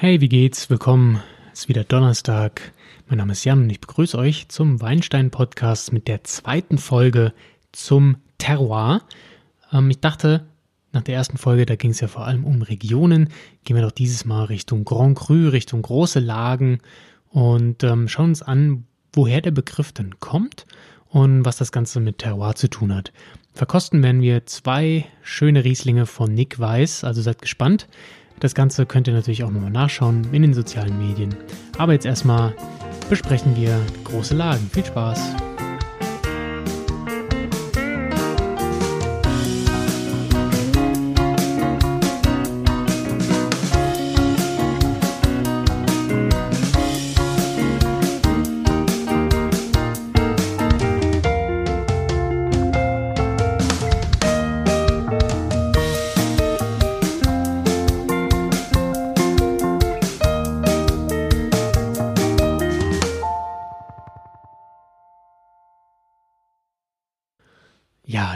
Hey, wie geht's? Willkommen. Es ist wieder Donnerstag. Mein Name ist Jan und ich begrüße euch zum Weinstein Podcast mit der zweiten Folge zum Terroir. Ähm, ich dachte, nach der ersten Folge, da ging es ja vor allem um Regionen, gehen wir doch dieses Mal Richtung Grand Cru, Richtung große Lagen und ähm, schauen uns an, woher der Begriff denn kommt und was das Ganze mit Terroir zu tun hat. Verkosten werden wir zwei schöne Rieslinge von Nick Weiß, also seid gespannt. Das Ganze könnt ihr natürlich auch nochmal nachschauen in den sozialen Medien. Aber jetzt erstmal besprechen wir große Lagen. Viel Spaß!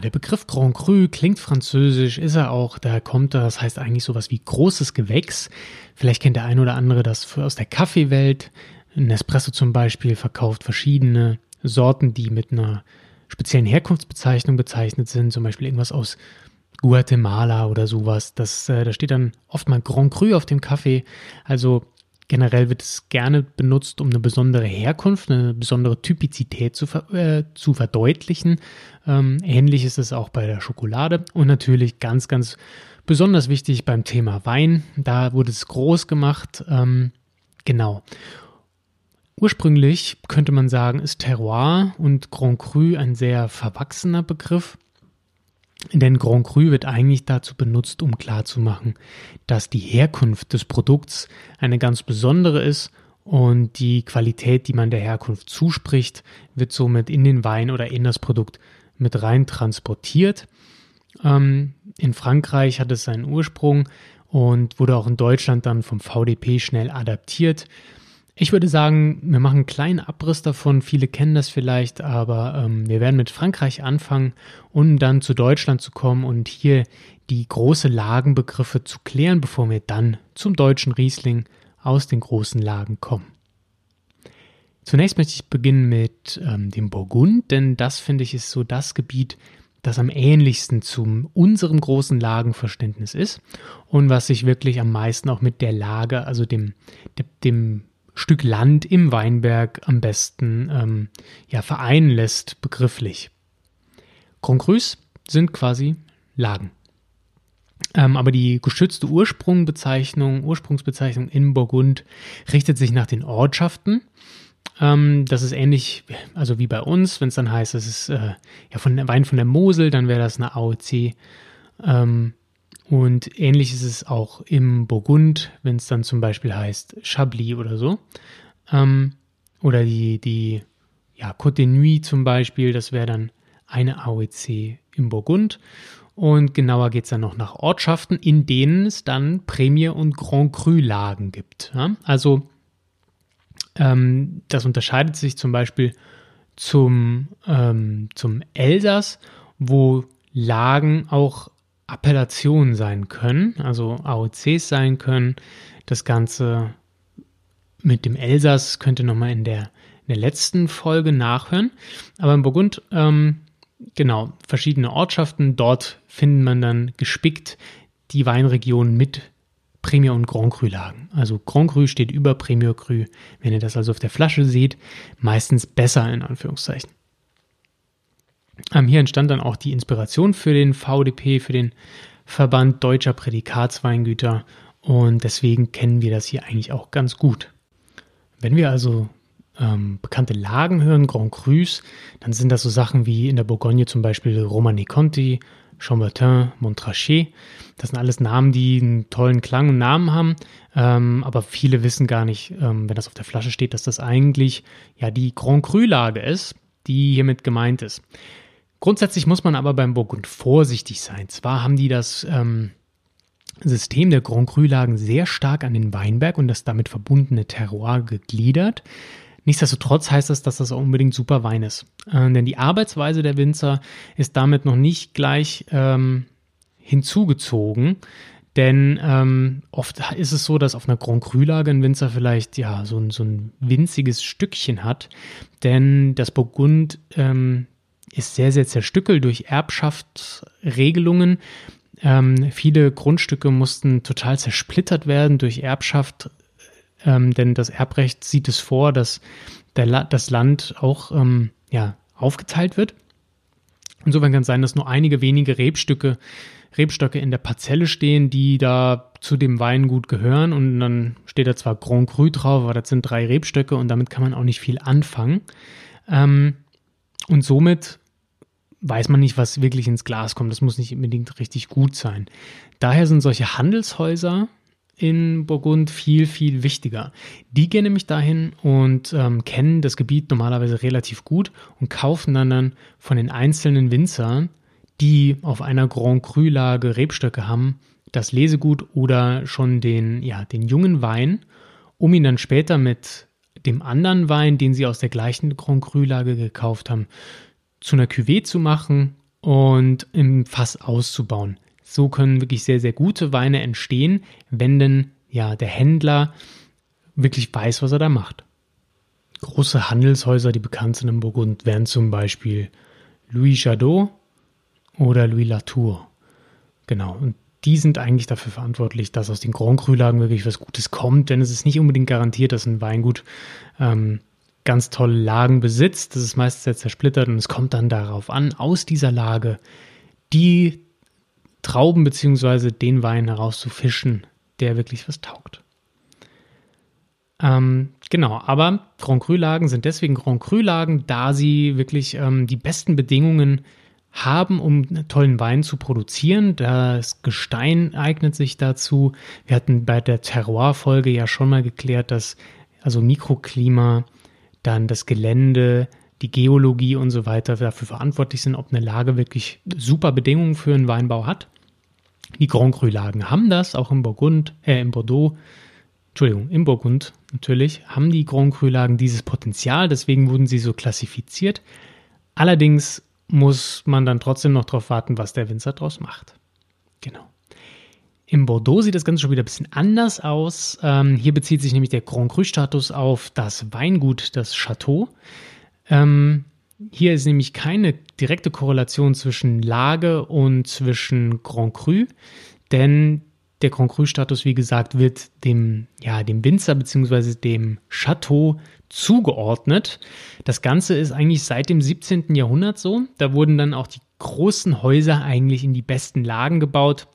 Der Begriff Grand Cru klingt französisch, ist er auch, daher kommt er, das heißt eigentlich sowas wie großes Gewächs. Vielleicht kennt der ein oder andere das aus der Kaffeewelt. Nespresso zum Beispiel verkauft verschiedene Sorten, die mit einer speziellen Herkunftsbezeichnung bezeichnet sind, zum Beispiel irgendwas aus Guatemala oder sowas. Das, äh, da steht dann oft mal Grand Cru auf dem Kaffee. Also Generell wird es gerne benutzt, um eine besondere Herkunft, eine besondere Typizität zu, ver äh, zu verdeutlichen. Ähm, ähnlich ist es auch bei der Schokolade und natürlich ganz, ganz besonders wichtig beim Thema Wein. Da wurde es groß gemacht. Ähm, genau. Ursprünglich könnte man sagen, ist Terroir und Grand Cru ein sehr verwachsener Begriff. Denn Grand Cru wird eigentlich dazu benutzt, um klarzumachen, dass die Herkunft des Produkts eine ganz besondere ist und die Qualität, die man der Herkunft zuspricht, wird somit in den Wein oder in das Produkt mit rein transportiert. Ähm, in Frankreich hat es seinen Ursprung und wurde auch in Deutschland dann vom VDP schnell adaptiert. Ich würde sagen, wir machen einen kleinen Abriss davon. Viele kennen das vielleicht, aber ähm, wir werden mit Frankreich anfangen, um dann zu Deutschland zu kommen und hier die große Lagenbegriffe zu klären, bevor wir dann zum deutschen Riesling aus den großen Lagen kommen. Zunächst möchte ich beginnen mit ähm, dem Burgund, denn das finde ich ist so das Gebiet, das am ähnlichsten zu unserem großen Lagenverständnis ist und was sich wirklich am meisten auch mit der Lage, also dem, dem Stück Land im Weinberg am besten ähm, ja, vereinen lässt, begrifflich. Grand sind quasi Lagen. Ähm, aber die geschützte Ursprungbezeichnung, Ursprungsbezeichnung in Burgund richtet sich nach den Ortschaften. Ähm, das ist ähnlich, also wie bei uns, wenn es dann heißt, es ist äh, ja von Wein von der Mosel, dann wäre das eine AOC. Ähm, und ähnlich ist es auch im Burgund, wenn es dann zum Beispiel heißt Chablis oder so. Ähm, oder die, die ja, Côte de Nuit zum Beispiel, das wäre dann eine AOC im Burgund. Und genauer geht es dann noch nach Ortschaften, in denen es dann Prämie- und Grand Cru-Lagen gibt. Ja? Also ähm, das unterscheidet sich zum Beispiel zum, ähm, zum Elsass, wo Lagen auch Appellationen sein können, also AOCs sein können. Das Ganze mit dem Elsass könnt ihr nochmal in der, in der letzten Folge nachhören. Aber in Burgund, ähm, genau, verschiedene Ortschaften, dort findet man dann gespickt die Weinregion mit Premier und Grand Cru Lagen. Also Grand Cru steht über Premier Cru. Wenn ihr das also auf der Flasche seht, meistens besser in Anführungszeichen. Ähm, hier entstand dann auch die Inspiration für den VDP, für den Verband Deutscher Prädikatsweingüter und deswegen kennen wir das hier eigentlich auch ganz gut. Wenn wir also ähm, bekannte Lagen hören, Grand Crus, dann sind das so Sachen wie in der Bourgogne zum Beispiel Romani Conti, Chambertin, Montrachet. Das sind alles Namen, die einen tollen Klang und Namen haben, ähm, aber viele wissen gar nicht, ähm, wenn das auf der Flasche steht, dass das eigentlich ja die Grand Cru-Lage ist, die hiermit gemeint ist. Grundsätzlich muss man aber beim Burgund vorsichtig sein. Zwar haben die das ähm, System der Grand Cru-Lagen sehr stark an den Weinberg und das damit verbundene Terroir gegliedert. Nichtsdestotrotz heißt das, dass das auch unbedingt super Wein ist. Äh, denn die Arbeitsweise der Winzer ist damit noch nicht gleich ähm, hinzugezogen. Denn ähm, oft ist es so, dass auf einer Grand Cru-Lage ein Winzer vielleicht ja so ein, so ein winziges Stückchen hat. Denn das Burgund ähm, ist sehr, sehr zerstückelt durch Erbschaftsregelungen. Ähm, viele Grundstücke mussten total zersplittert werden durch Erbschaft, ähm, denn das Erbrecht sieht es vor, dass der, das Land auch ähm, ja, aufgeteilt wird. Insofern kann es sein, dass nur einige wenige Rebstücke, Rebstöcke in der Parzelle stehen, die da zu dem Weingut gehören. Und dann steht da zwar Grand Cru drauf, aber das sind drei Rebstöcke und damit kann man auch nicht viel anfangen. Ähm, und somit weiß man nicht, was wirklich ins Glas kommt. Das muss nicht unbedingt richtig gut sein. Daher sind solche Handelshäuser in Burgund viel, viel wichtiger. Die gehen nämlich dahin und ähm, kennen das Gebiet normalerweise relativ gut und kaufen dann, dann von den einzelnen Winzern, die auf einer Grand Cru-Lage Rebstöcke haben, das Lesegut oder schon den, ja, den jungen Wein, um ihn dann später mit dem anderen Wein, den sie aus der gleichen Grand Cru-Lage gekauft haben, zu einer Cuvée zu machen und im Fass auszubauen. So können wirklich sehr, sehr gute Weine entstehen, wenn denn ja der Händler wirklich weiß, was er da macht. Große Handelshäuser, die bekannt sind im Burgund, wären zum Beispiel Louis Jadot oder Louis Latour. Genau. Und die sind eigentlich dafür verantwortlich, dass aus den Grand Cru-Lagen wirklich was Gutes kommt, denn es ist nicht unbedingt garantiert, dass ein Weingut ähm, ganz tolle Lagen besitzt. Das ist meistens sehr zersplittert und es kommt dann darauf an, aus dieser Lage die Trauben bzw. den Wein herauszufischen, der wirklich was taugt. Ähm, genau, aber Grand Cru-Lagen sind deswegen Grand Cru-Lagen, da sie wirklich ähm, die besten Bedingungen haben, um tollen Wein zu produzieren. Das Gestein eignet sich dazu. Wir hatten bei der Terroir-Folge ja schon mal geklärt, dass also Mikroklima, dann das Gelände, die Geologie und so weiter dafür verantwortlich sind, ob eine Lage wirklich super Bedingungen für einen Weinbau hat. Die Grand Cru-Lagen haben das, auch im Burgund, äh, im Bordeaux, Entschuldigung, im Burgund natürlich, haben die Grand Cru-Lagen dieses Potenzial, deswegen wurden sie so klassifiziert. Allerdings muss man dann trotzdem noch darauf warten, was der Winzer daraus macht. Genau. Im Bordeaux sieht das Ganze schon wieder ein bisschen anders aus. Ähm, hier bezieht sich nämlich der Grand Cru-Status auf das Weingut, das Chateau. Ähm, hier ist nämlich keine direkte Korrelation zwischen Lage und zwischen Grand Cru, denn der Grand Cru-Status, wie gesagt, wird dem, ja, dem Winzer bzw. dem Chateau zugeordnet. Das Ganze ist eigentlich seit dem 17. Jahrhundert so. Da wurden dann auch die großen Häuser eigentlich in die besten Lagen gebaut.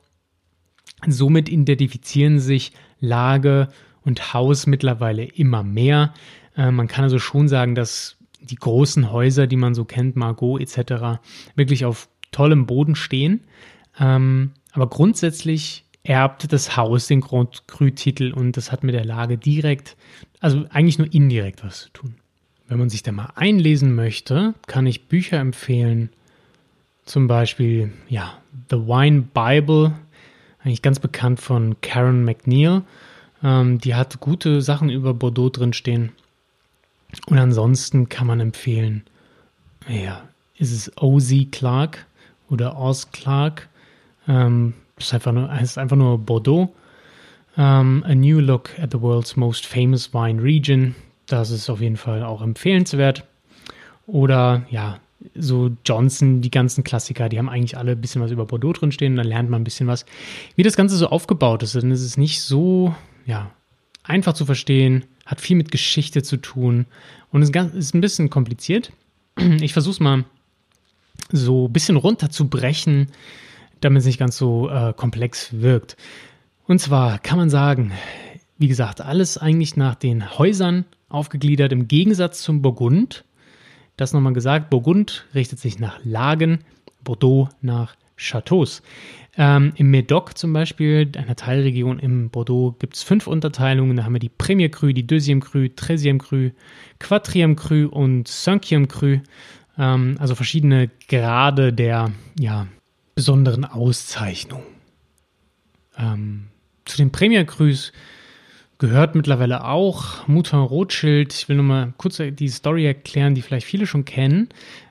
Somit identifizieren sich Lage und Haus mittlerweile immer mehr. Äh, man kann also schon sagen, dass die großen Häuser, die man so kennt, Margot etc., wirklich auf tollem Boden stehen. Ähm, aber grundsätzlich erbt das Haus den Grand Cru-Titel und das hat mit der Lage direkt, also eigentlich nur indirekt was zu tun. Wenn man sich da mal einlesen möchte, kann ich Bücher empfehlen. Zum Beispiel, ja, The Wine Bible, eigentlich ganz bekannt von Karen McNeil. Ähm, die hat gute Sachen über Bordeaux drinstehen. Und ansonsten kann man empfehlen, ja, ist es O.Z. Clark oder Oz Clark. Ähm, ist nur, heißt einfach nur Bordeaux. Um, ähm, a New Look at the World's Most Famous Wine Region. Das ist auf jeden Fall auch empfehlenswert. Oder ja, so Johnson, die ganzen Klassiker, die haben eigentlich alle ein bisschen was über Bordeaux drinstehen. Dann lernt man ein bisschen was, wie das Ganze so aufgebaut ist. Ist es nicht so, ja, einfach zu verstehen, hat viel mit Geschichte zu tun und ist, ist ein bisschen kompliziert. Ich versuche es mal so ein bisschen runterzubrechen, damit es nicht ganz so äh, komplex wirkt. Und zwar kann man sagen, wie gesagt, alles eigentlich nach den Häusern aufgegliedert, im Gegensatz zum Burgund. Das nochmal gesagt, Burgund richtet sich nach Lagen, Bordeaux nach Chateaus. Ähm, Im Médoc zum Beispiel, einer Teilregion im Bordeaux, gibt es fünf Unterteilungen. Da haben wir die Premier Cru, die Deuxième Cru, Treizième Cru, Quatrième Cru und Cinquième Cru. Ähm, also verschiedene Grade der ja, besonderen Auszeichnung. Ähm, zu den Premier Crus gehört mittlerweile auch Mouton Rothschild. Ich will nur mal kurz die Story erklären, die vielleicht viele schon kennen.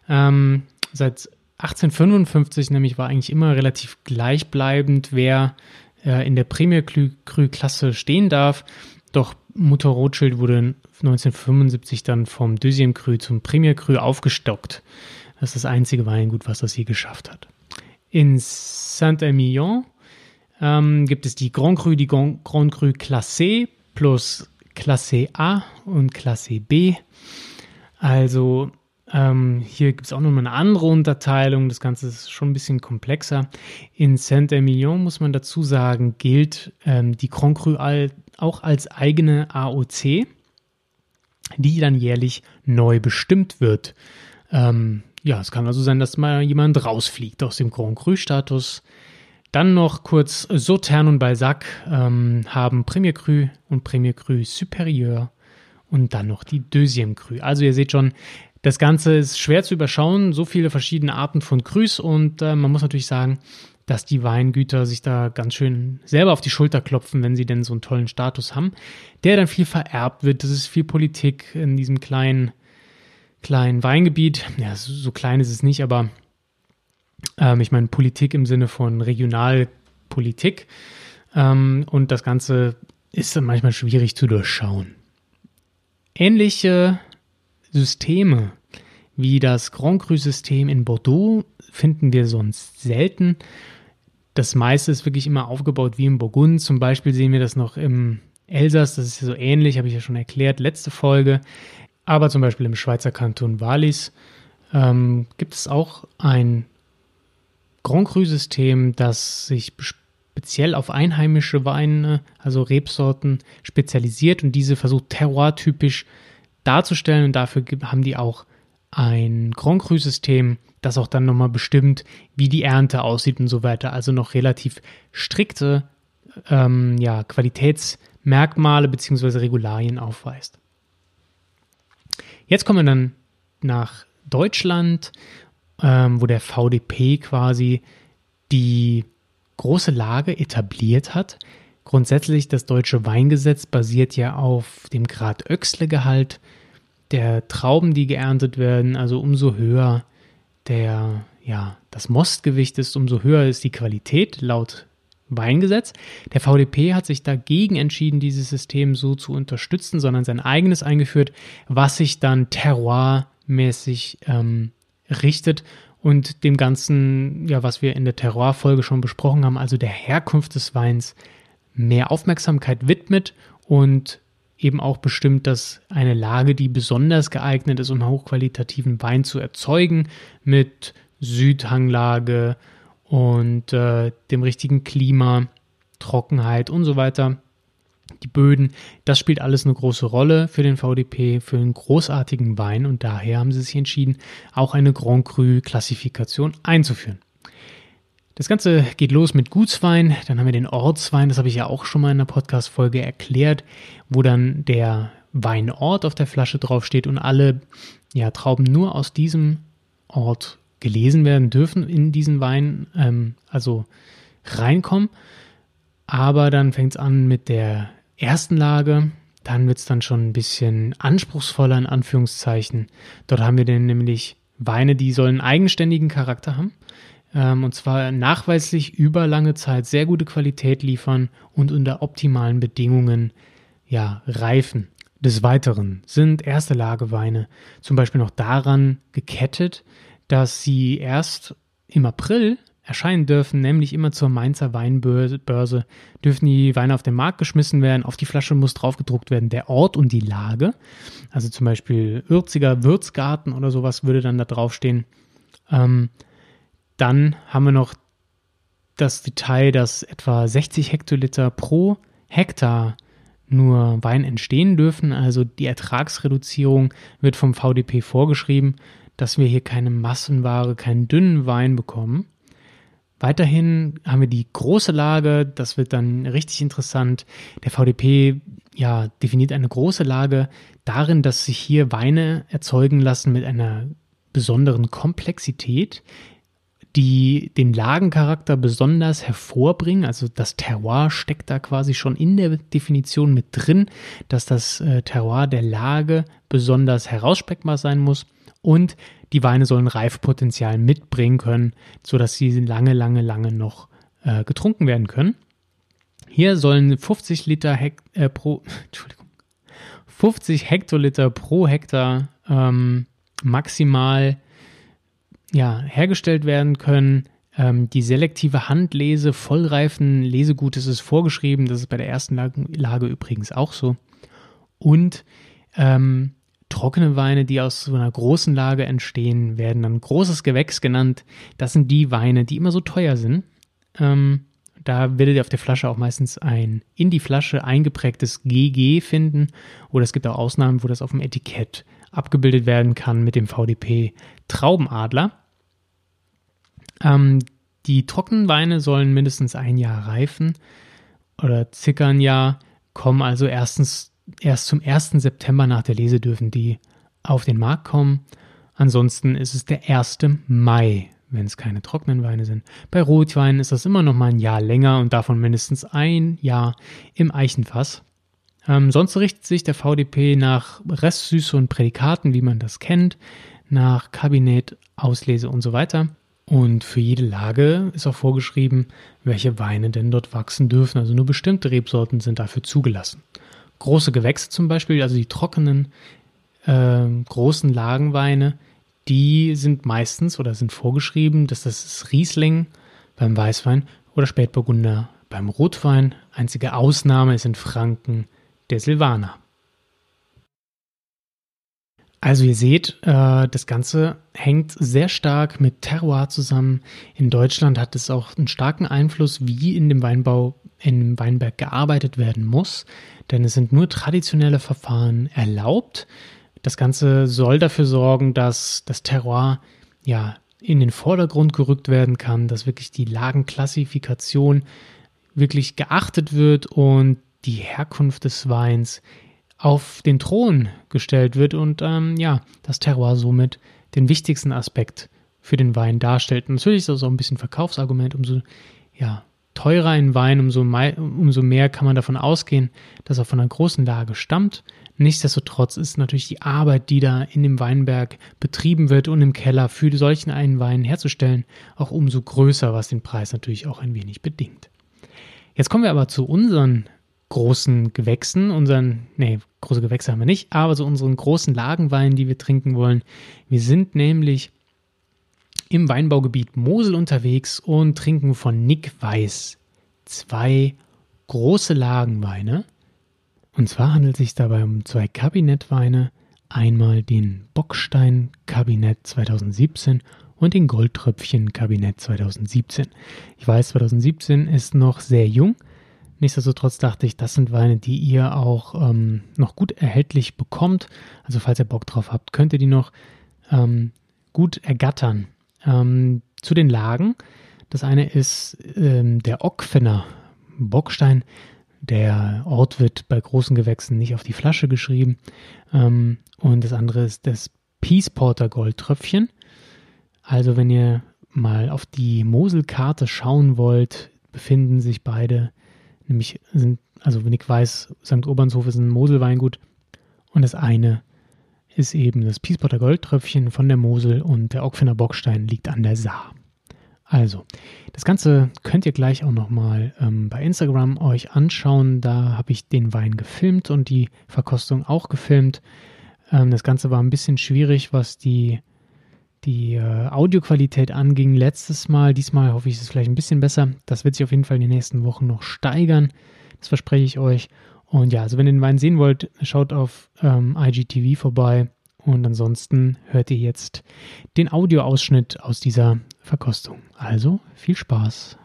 Ähm, seit 1855 nämlich war eigentlich immer relativ gleichbleibend, wer äh, in der Premier Cru Klasse stehen darf. Doch Mutter Rothschild wurde 1975 dann vom Deuxième Cru zum Premier Cru aufgestockt. Das ist das einzige Weingut, was das hier geschafft hat. In Saint-Emilion ähm, gibt es die Grand Cru, die Grand, Grand Cru Classé plus Klasse A und Klasse B. Also ähm, hier gibt es auch nochmal eine andere Unterteilung. Das Ganze ist schon ein bisschen komplexer. In Saint-Emilion muss man dazu sagen, gilt ähm, die Grand Cru auch als eigene AOC, die dann jährlich neu bestimmt wird. Ähm, ja, es kann also sein, dass mal jemand rausfliegt aus dem Grand Cru-Status. Dann noch kurz Sautern und Balzac ähm, haben Premier Cru und Premier Cru Supérieur und dann noch die Deuxième Cru. Also ihr seht schon, das Ganze ist schwer zu überschauen, so viele verschiedene Arten von Crus und äh, man muss natürlich sagen, dass die Weingüter sich da ganz schön selber auf die Schulter klopfen, wenn sie denn so einen tollen Status haben, der dann viel vererbt wird. Das ist viel Politik in diesem kleinen, kleinen Weingebiet. Ja, so klein ist es nicht, aber ähm, ich meine Politik im Sinne von Regionalpolitik. Ähm, und das Ganze ist dann manchmal schwierig zu durchschauen. Ähnliche Systeme wie das Grand Cru-System in Bordeaux finden wir sonst selten. Das meiste ist wirklich immer aufgebaut wie im Burgund. Zum Beispiel sehen wir das noch im Elsass, das ist so ähnlich, habe ich ja schon erklärt, letzte Folge. Aber zum Beispiel im Schweizer Kanton Wallis ähm, gibt es auch ein Grand Cru-System, das sich speziell auf einheimische Weine, also Rebsorten, spezialisiert und diese versucht terroir-typisch darzustellen. Und dafür haben die auch ein Grand Cru-System, das auch dann nochmal bestimmt, wie die Ernte aussieht und so weiter. Also noch relativ strikte ähm, ja, Qualitätsmerkmale bzw. Regularien aufweist. Jetzt kommen wir dann nach Deutschland, ähm, wo der VDP quasi die große Lage etabliert hat. Grundsätzlich das deutsche Weingesetz basiert ja auf dem Grad Öxle-Gehalt der Trauben, die geerntet werden. Also umso höher der, ja, das Mostgewicht ist, umso höher ist die Qualität laut Weingesetz. Der VDP hat sich dagegen entschieden, dieses System so zu unterstützen, sondern sein eigenes eingeführt, was sich dann terroirmäßig ähm, richtet und dem Ganzen, ja, was wir in der Terroir-Folge schon besprochen haben, also der Herkunft des Weins mehr Aufmerksamkeit widmet und eben auch bestimmt, dass eine Lage, die besonders geeignet ist, um hochqualitativen Wein zu erzeugen, mit Südhanglage und äh, dem richtigen Klima, Trockenheit und so weiter, die Böden, das spielt alles eine große Rolle für den VDP, für einen großartigen Wein. Und daher haben sie sich entschieden, auch eine Grand Cru-Klassifikation einzuführen. Das Ganze geht los mit Gutswein, dann haben wir den Ortswein, das habe ich ja auch schon mal in der Podcast-Folge erklärt, wo dann der Weinort auf der Flasche draufsteht und alle ja, Trauben nur aus diesem Ort gelesen werden dürfen in diesen Wein, ähm, also reinkommen. Aber dann fängt es an mit der ersten Lage, dann wird es dann schon ein bisschen anspruchsvoller in Anführungszeichen. Dort haben wir dann nämlich Weine, die sollen eigenständigen Charakter haben ähm, und zwar nachweislich über lange Zeit sehr gute Qualität liefern und unter optimalen Bedingungen ja, reifen. Des Weiteren sind erste Lageweine zum Beispiel noch daran gekettet, dass sie erst im April erscheinen dürfen, nämlich immer zur Mainzer Weinbörse dürfen die Weine auf den Markt geschmissen werden. Auf die Flasche muss draufgedruckt werden der Ort und die Lage. Also zum Beispiel Ürziger Würzgarten oder sowas würde dann da draufstehen. Ähm, dann haben wir noch das Detail, dass etwa 60 Hektoliter pro Hektar nur Wein entstehen dürfen. Also die Ertragsreduzierung wird vom VDP vorgeschrieben, dass wir hier keine Massenware, keinen dünnen Wein bekommen. Weiterhin haben wir die große Lage, das wird dann richtig interessant. Der VDP ja, definiert eine große Lage darin, dass sich hier Weine erzeugen lassen mit einer besonderen Komplexität, die den Lagencharakter besonders hervorbringen. Also das Terroir steckt da quasi schon in der Definition mit drin, dass das äh, Terroir der Lage besonders herausspeckbar sein muss und die Weine sollen Reifpotenzial mitbringen können, sodass sie lange, lange, lange noch äh, getrunken werden können. Hier sollen 50 Liter Hekt äh, pro, Entschuldigung, 50 Hektoliter pro Hektar ähm, maximal ja, hergestellt werden können. Ähm, die selektive Handlese vollreifen Lesegutes ist vorgeschrieben. Das ist bei der ersten Lage, Lage übrigens auch so. Und ähm, trockene Weine, die aus so einer großen Lage entstehen, werden dann großes Gewächs genannt. Das sind die Weine, die immer so teuer sind. Ähm, da werdet ihr auf der Flasche auch meistens ein in die Flasche eingeprägtes GG finden. Oder es gibt auch Ausnahmen, wo das auf dem Etikett abgebildet werden kann mit dem VDP Traubenadler. Ähm, die Trockenweine sollen mindestens ein Jahr reifen oder circa ein Jahr, kommen also erstens erst zum 1. September nach der Lese dürfen die auf den Markt kommen. Ansonsten ist es der 1. Mai, wenn es keine trockenen Weine sind. Bei Rotweinen ist das immer noch mal ein Jahr länger und davon mindestens ein Jahr im Eichenfass. Ähm, sonst richtet sich der VDP nach Restsüße und Prädikaten, wie man das kennt, nach Kabinett, Auslese und so weiter. Und für jede Lage ist auch vorgeschrieben, welche Weine denn dort wachsen dürfen. Also nur bestimmte Rebsorten sind dafür zugelassen. Große Gewächse zum Beispiel, also die trockenen, äh, großen Lagenweine, die sind meistens oder sind vorgeschrieben, dass das ist Riesling beim Weißwein oder Spätburgunder beim Rotwein. Einzige Ausnahme ist in Franken der Silvaner. Also ihr seht, äh, das Ganze hängt sehr stark mit Terroir zusammen. In Deutschland hat es auch einen starken Einfluss, wie in dem Weinbau, in Weinberg gearbeitet werden muss. Denn es sind nur traditionelle Verfahren erlaubt. Das Ganze soll dafür sorgen, dass das Terroir ja in den Vordergrund gerückt werden kann, dass wirklich die Lagenklassifikation wirklich geachtet wird und die Herkunft des Weins auf den Thron gestellt wird und ähm, ja, das Terroir somit den wichtigsten Aspekt für den Wein darstellt. natürlich ist das auch ein bisschen Verkaufsargument, umso ja, teurer ein Wein, umso, umso mehr kann man davon ausgehen, dass er von einer großen Lage stammt. Nichtsdestotrotz ist natürlich die Arbeit, die da in dem Weinberg betrieben wird und im Keller für solchen einen Wein herzustellen, auch umso größer, was den Preis natürlich auch ein wenig bedingt. Jetzt kommen wir aber zu unseren großen Gewächsen, unseren, nee, große Gewächse haben wir nicht, aber so unseren großen Lagenwein, die wir trinken wollen. Wir sind nämlich im Weinbaugebiet Mosel unterwegs und trinken von Nick Weiß zwei große Lagenweine. Und zwar handelt es sich dabei um zwei Kabinettweine. Einmal den Bockstein Kabinett 2017 und den Goldtröpfchen Kabinett 2017. Ich weiß, 2017 ist noch sehr jung, Nichtsdestotrotz dachte ich, das sind Weine, die ihr auch ähm, noch gut erhältlich bekommt. Also falls ihr Bock drauf habt, könnt ihr die noch ähm, gut ergattern. Ähm, zu den Lagen. Das eine ist ähm, der Ockfener Bockstein. Der Ort wird bei großen Gewächsen nicht auf die Flasche geschrieben. Ähm, und das andere ist das Peace Porter Goldtröpfchen. Also wenn ihr mal auf die Moselkarte schauen wollt, befinden sich beide Nämlich sind, also wenn ich weiß, St. Obernshof ist ein Moselweingut und das eine ist eben das Piespotter Goldtröpfchen von der Mosel und der Ockfener Bockstein liegt an der Saar. Also, das Ganze könnt ihr gleich auch nochmal ähm, bei Instagram euch anschauen. Da habe ich den Wein gefilmt und die Verkostung auch gefilmt. Ähm, das Ganze war ein bisschen schwierig, was die die äh, Audioqualität anging letztes Mal. Diesmal hoffe ich, ist es vielleicht ein bisschen besser. Das wird sich auf jeden Fall in den nächsten Wochen noch steigern. Das verspreche ich euch. Und ja, also wenn ihr den Wein sehen wollt, schaut auf ähm, IGTV vorbei. Und ansonsten hört ihr jetzt den Audioausschnitt aus dieser Verkostung. Also viel Spaß.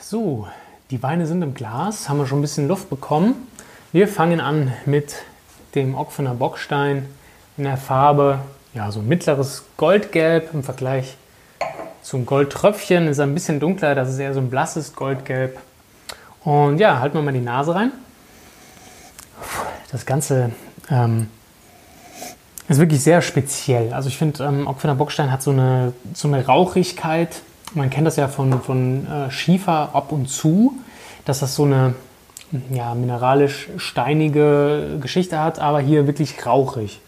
So, die Weine sind im Glas, haben wir schon ein bisschen Luft bekommen. Wir fangen an mit dem Ockfener Bockstein in der Farbe, ja, so mittleres Goldgelb im Vergleich zum Goldtröpfchen. Ist ein bisschen dunkler, das ist eher so ein blasses Goldgelb. Und ja, halten wir mal die Nase rein. Das Ganze ähm, ist wirklich sehr speziell. Also ich finde, ähm, Ockfener Bockstein hat so eine, so eine Rauchigkeit. Man kennt das ja von, von äh, Schiefer ab und zu, dass das so eine ja, mineralisch steinige Geschichte hat, aber hier wirklich rauchig.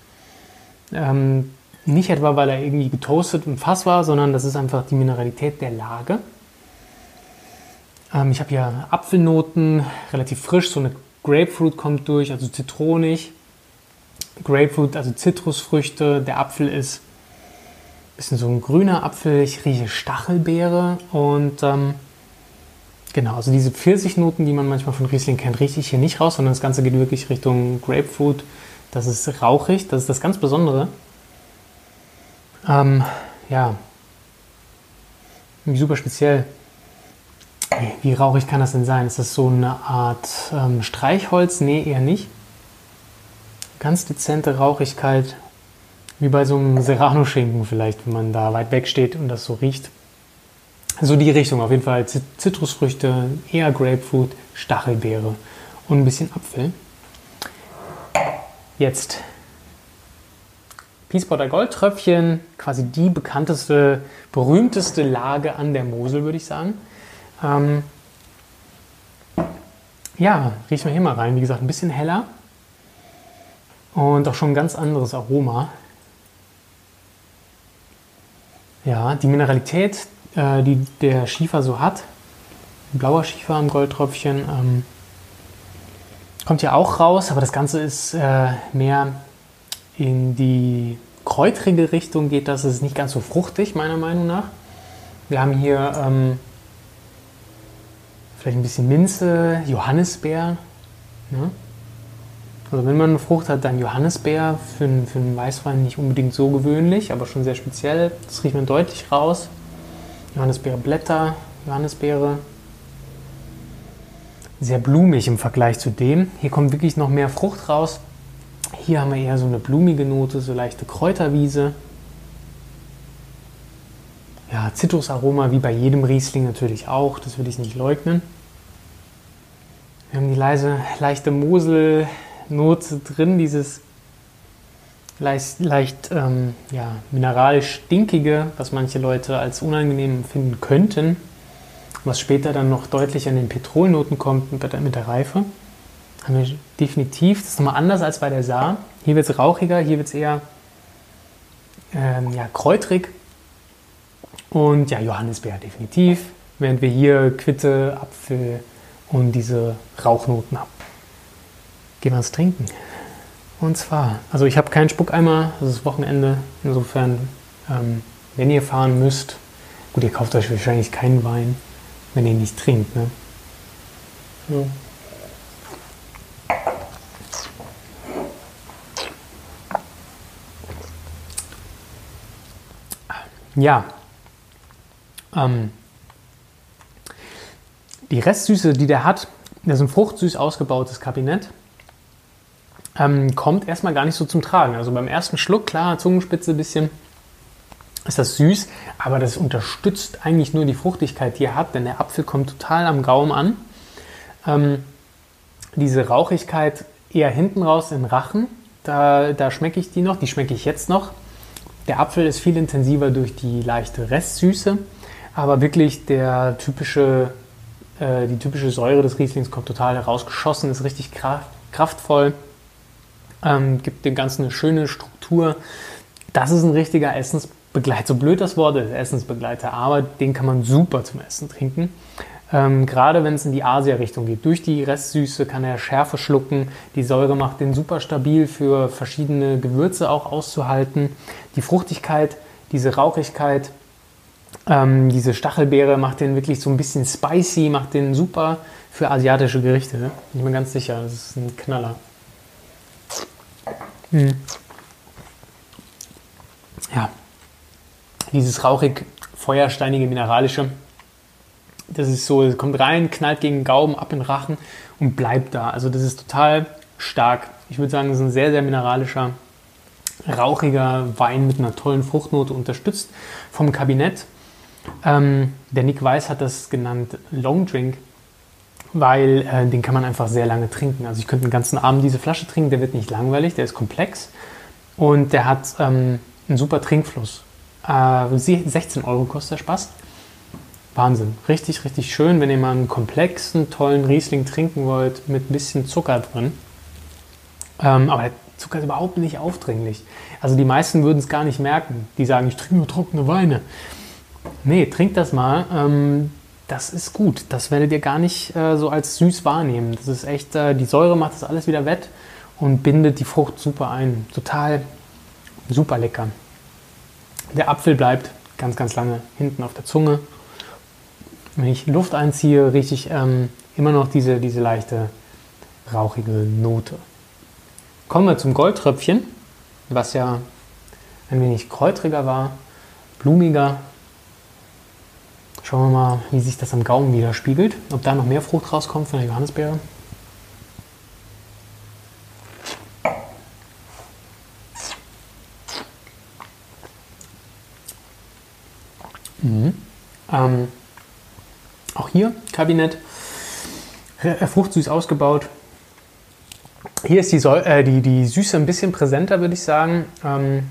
Ähm, nicht etwa, weil er irgendwie getoastet im Fass war, sondern das ist einfach die Mineralität der Lage. Ähm, ich habe hier Apfelnoten, relativ frisch, so eine Grapefruit kommt durch, also zitronig. Grapefruit, also Zitrusfrüchte. Der Apfel ist ein bisschen so ein grüner Apfel. Ich rieche Stachelbeere und ähm, genau, also diese Pfirsichnoten, die man manchmal von Riesling kennt, rieche ich hier nicht raus, sondern das Ganze geht wirklich Richtung Grapefruit. Das ist rauchig, das ist das ganz Besondere. Ähm, ja, super speziell. Wie rauchig kann das denn sein? Ist das so eine Art ähm, Streichholz? Nee, eher nicht. Ganz dezente Rauchigkeit, wie bei so einem Serrano-Schinken vielleicht, wenn man da weit weg steht und das so riecht. So die Richtung, auf jeden Fall Zitrusfrüchte, eher Grapefruit, Stachelbeere und ein bisschen Apfel. Jetzt Peacepotter Goldtröpfchen, quasi die bekannteste, berühmteste Lage an der Mosel, würde ich sagen. Ähm, ja, riechen wir hier mal rein. Wie gesagt, ein bisschen heller und auch schon ein ganz anderes Aroma. Ja, die Mineralität, äh, die der Schiefer so hat, blauer Schiefer am Goldtröpfchen, ähm, kommt ja auch raus, aber das Ganze ist äh, mehr in die kräutrige Richtung geht das. Es ist nicht ganz so fruchtig, meiner Meinung nach. Wir haben hier ähm, vielleicht ein bisschen Minze, Johannisbeer. Ne? Also wenn man eine Frucht hat, dann Johannisbeer. Für, für einen Weißwein nicht unbedingt so gewöhnlich, aber schon sehr speziell. Das riecht man deutlich raus. Johannisbeerblätter, Johannisbeere. Sehr blumig im Vergleich zu dem. Hier kommt wirklich noch mehr Frucht raus. Hier haben wir eher so eine blumige Note, so leichte Kräuterwiese. Ja, Zitrusaroma wie bei jedem Riesling natürlich auch, das will ich nicht leugnen. Wir haben die leise, leichte Moselnote drin, dieses leicht, leicht ähm, ja, mineralisch stinkige, was manche Leute als unangenehm empfinden könnten, was später dann noch deutlich an den Petrolnoten kommt mit der, mit der Reife. Haben wir definitiv, das ist nochmal anders als bei der Saar. Hier wird es rauchiger, hier wird es eher ähm, ja, kräutrig, und ja, Johannisbeer definitiv, während wir hier Quitte, Apfel und diese Rauchnoten haben. Gehen wir ins Trinken. Und zwar, also ich habe keinen Spuckeimer, das ist Wochenende. Insofern, ähm, wenn ihr fahren müsst, gut, ihr kauft euch wahrscheinlich keinen Wein, wenn ihr nicht trinkt. Ne? Ja. Ja, ähm, die Restsüße, die der hat, das ist ein fruchtsüß ausgebautes Kabinett, ähm, kommt erstmal gar nicht so zum Tragen. Also beim ersten Schluck, klar, Zungenspitze ein bisschen, ist das süß, aber das unterstützt eigentlich nur die Fruchtigkeit, die er hat, denn der Apfel kommt total am Gaumen an. Ähm, diese Rauchigkeit eher hinten raus in Rachen, da, da schmecke ich die noch, die schmecke ich jetzt noch. Der Apfel ist viel intensiver durch die leichte Restsüße. Aber wirklich der typische, äh, die typische Säure des Rieslings kommt total herausgeschossen, ist richtig kraft, kraftvoll, ähm, gibt dem Ganzen eine schöne Struktur. Das ist ein richtiger Essensbegleiter. So blöd das Wort ist, Essensbegleiter, aber den kann man super zum Essen trinken. Ähm, gerade wenn es in die Asia-Richtung geht. Durch die Restsüße kann er Schärfe schlucken. Die Säure macht den super stabil für verschiedene Gewürze auch auszuhalten. Die Fruchtigkeit, diese Rauchigkeit ähm, diese Stachelbeere macht den wirklich so ein bisschen spicy, macht den super für asiatische Gerichte. Ne? Bin ich mir ganz sicher, das ist ein Knaller. Hm. Ja, dieses rauchig feuersteinige mineralische, das ist so, es kommt rein, knallt gegen den Gaumen, ab in Rachen und bleibt da. Also das ist total stark. Ich würde sagen, das ist ein sehr, sehr mineralischer, rauchiger Wein mit einer tollen Fruchtnote unterstützt vom Kabinett. Ähm, der Nick Weiss hat das genannt Long Drink, weil äh, den kann man einfach sehr lange trinken. Also ich könnte den ganzen Abend diese Flasche trinken, der wird nicht langweilig, der ist komplex und der hat ähm, einen super Trinkfluss. Äh, 16 Euro kostet der Spaß. Wahnsinn. Richtig, richtig schön, wenn ihr mal einen komplexen, tollen Riesling trinken wollt mit ein bisschen Zucker drin. Ähm, aber der Zucker ist überhaupt nicht aufdringlich. Also die meisten würden es gar nicht merken. Die sagen, ich trinke nur trockene Weine. Nee, trink das mal. Ähm, das ist gut. Das werdet ihr gar nicht äh, so als süß wahrnehmen. Das ist echt, äh, die Säure macht das alles wieder wett und bindet die Frucht super ein. Total super lecker. Der Apfel bleibt ganz, ganz lange hinten auf der Zunge. Wenn ich Luft einziehe, rieche ich ähm, immer noch diese, diese leichte rauchige Note. Kommen wir zum Goldtröpfchen, was ja ein wenig kräutriger war, blumiger. Schauen wir mal, wie sich das am Gaumen widerspiegelt. Ob da noch mehr Frucht rauskommt von der Johannisbeere. Mhm. Ähm, auch hier Kabinett, fruchtsüß ausgebaut. Hier ist die, Säu äh, die, die Süße ein bisschen präsenter, würde ich sagen. Ähm,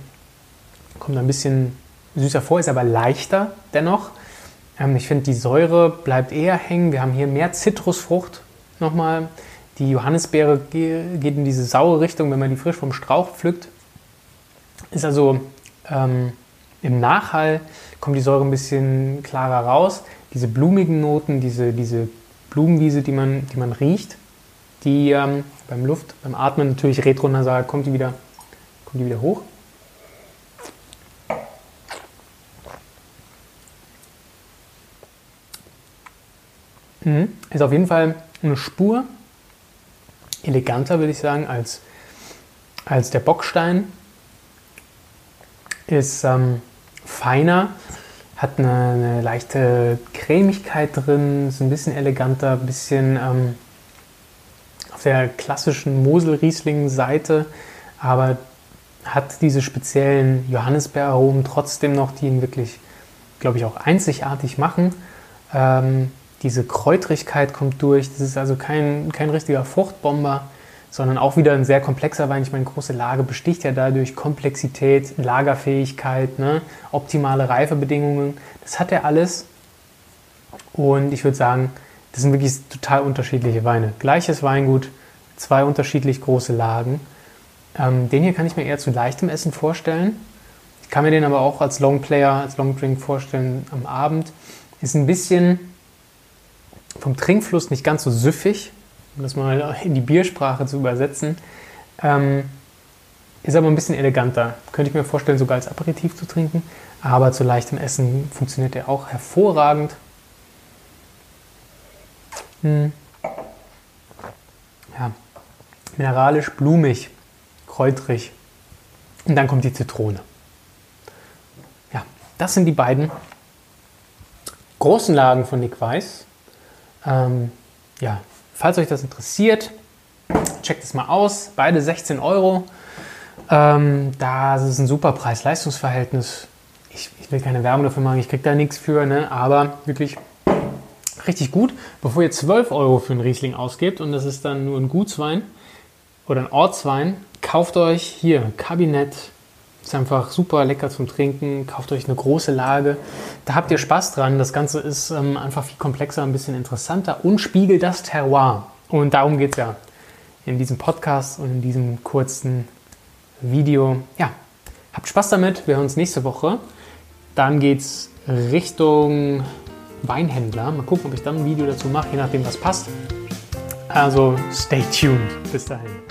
kommt ein bisschen süßer vor, ist aber leichter dennoch. Ähm, ich finde, die Säure bleibt eher hängen. Wir haben hier mehr Zitrusfrucht nochmal. Die Johannisbeere geht in diese saure Richtung, wenn man die frisch vom Strauch pflückt. Ist also ähm, im Nachhall kommt die Säure ein bisschen klarer raus. Diese blumigen Noten, diese, diese Blumenwiese, die man, die man riecht, die ähm, beim Luft, beim Atmen natürlich retronasal kommt die wieder, kommt die wieder hoch. Mhm. Ist auf jeden Fall eine Spur eleganter, würde ich sagen, als, als der Bockstein. Ist ähm, feiner, hat eine, eine, leichte Cremigkeit drin, ist ein bisschen eleganter, ein bisschen ähm, auf der klassischen Mosel-Riesling-Seite, aber hat diese speziellen Johannisbeeraromen trotzdem noch, die ihn wirklich, glaube ich, auch einzigartig machen. Ähm, diese Kräutrigkeit kommt durch. Das ist also kein, kein richtiger Fruchtbomber, sondern auch wieder ein sehr komplexer Wein. Ich meine, große Lage besticht ja dadurch Komplexität, Lagerfähigkeit, ne? optimale Reifebedingungen. Das hat er alles. Und ich würde sagen, das sind wirklich total unterschiedliche Weine. Gleiches Weingut, zwei unterschiedlich große Lagen. Ähm, den hier kann ich mir eher zu leichtem Essen vorstellen. Ich kann mir den aber auch als Longplayer, als Longdrink vorstellen am Abend. Ist ein bisschen vom Trinkfluss nicht ganz so süffig, um das mal in die Biersprache zu übersetzen. Ähm, ist aber ein bisschen eleganter. Könnte ich mir vorstellen, sogar als Aperitif zu trinken. Aber zu leichtem Essen funktioniert er auch hervorragend. Hm. Ja, mineralisch, blumig, kräutrig. Und dann kommt die Zitrone. Ja, das sind die beiden großen Lagen von Nick Weiss. Ähm, ja, falls euch das interessiert, checkt es mal aus. Beide 16 Euro. Ähm, da ist es ein super Preis-Leistungs-Verhältnis. Ich, ich, will keine Werbung dafür machen, ich kriege da nichts für, ne? aber wirklich richtig gut. Bevor ihr 12 Euro für einen Riesling ausgebt und das ist dann nur ein Gutswein oder ein Ortswein, kauft euch hier Kabinett ist einfach super lecker zum Trinken. Kauft euch eine große Lage. Da habt ihr Spaß dran. Das Ganze ist ähm, einfach viel komplexer, ein bisschen interessanter und spiegelt das Terroir. Und darum geht es ja in diesem Podcast und in diesem kurzen Video. Ja, habt Spaß damit. Wir hören uns nächste Woche. Dann geht es Richtung Weinhändler. Mal gucken, ob ich dann ein Video dazu mache, je nachdem, was passt. Also stay tuned. Bis dahin.